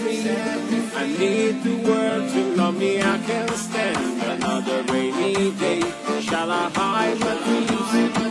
free. I need the world to love me. I can't stand another rainy day. Shall I hide my dreams?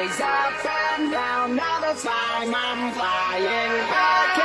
Up and down, now that's why I'm flying back.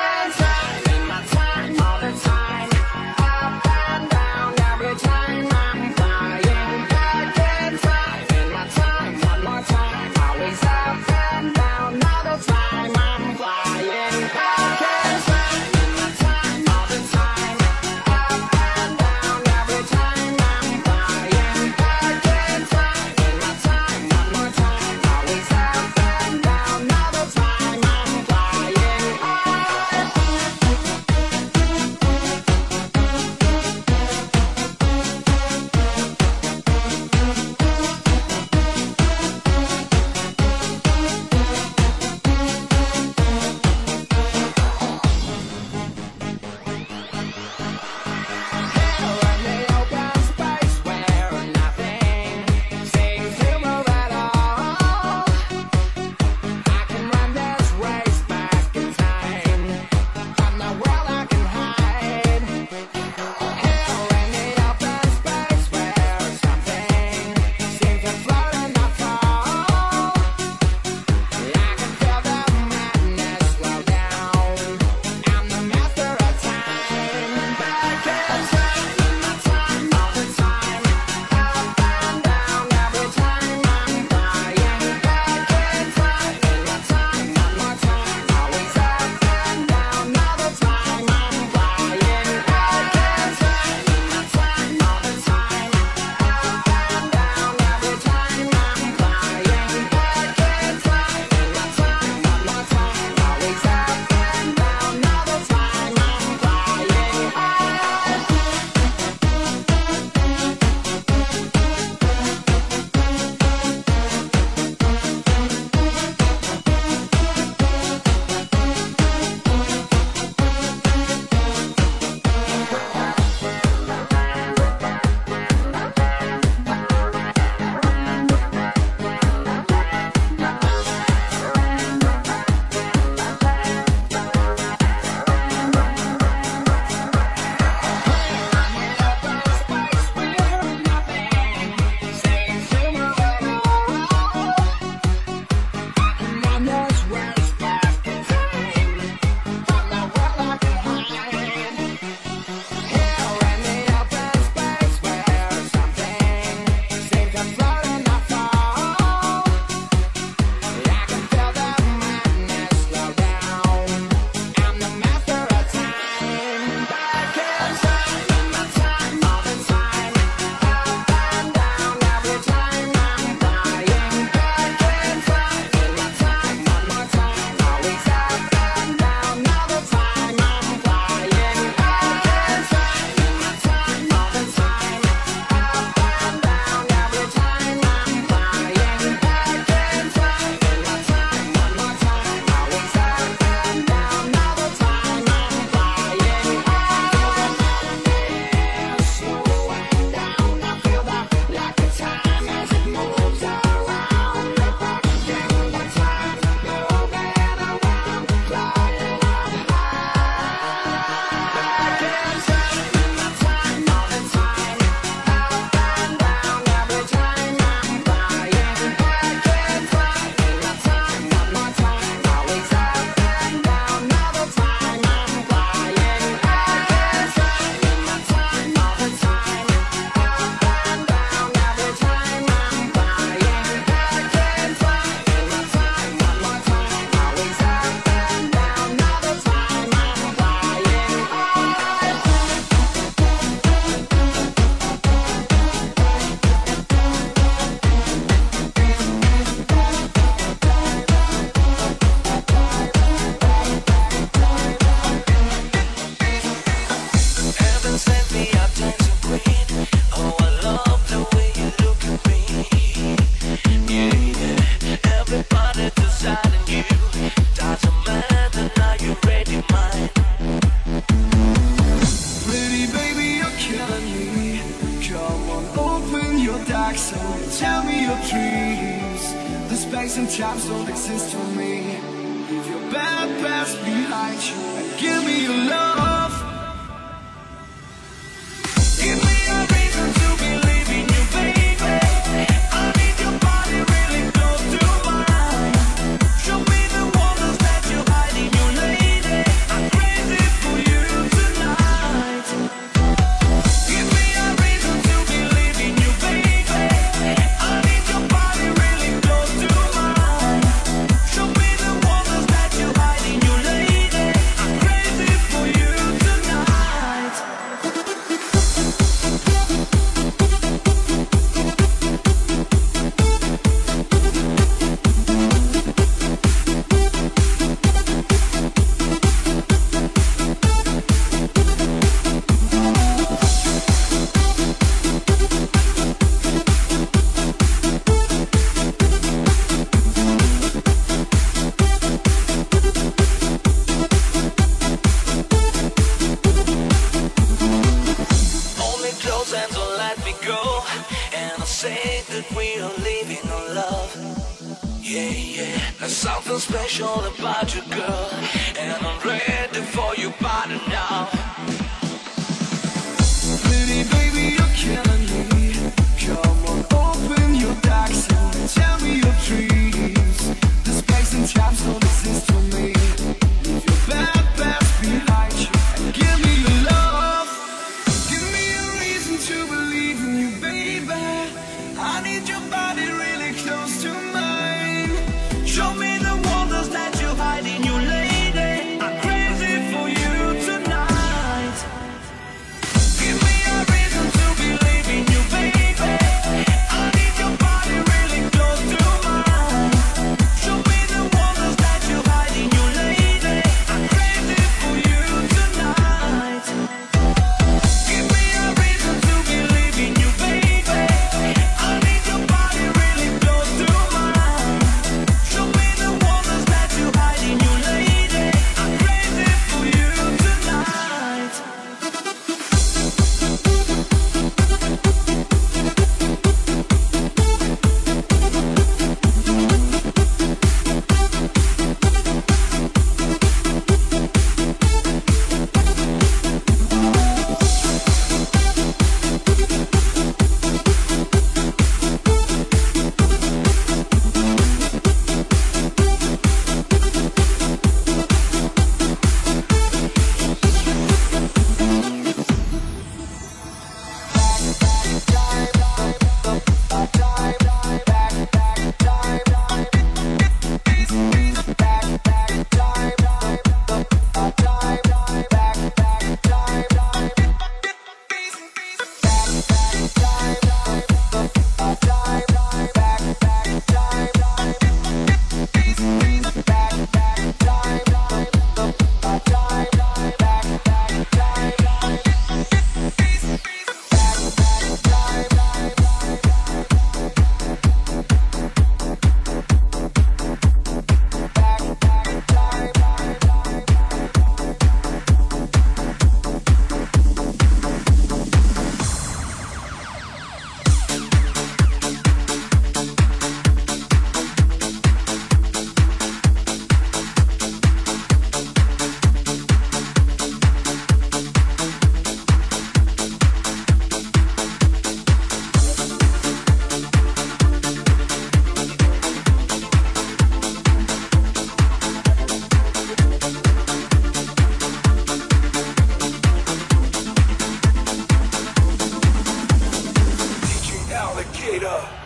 In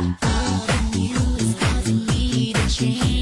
All that you is asking me to change.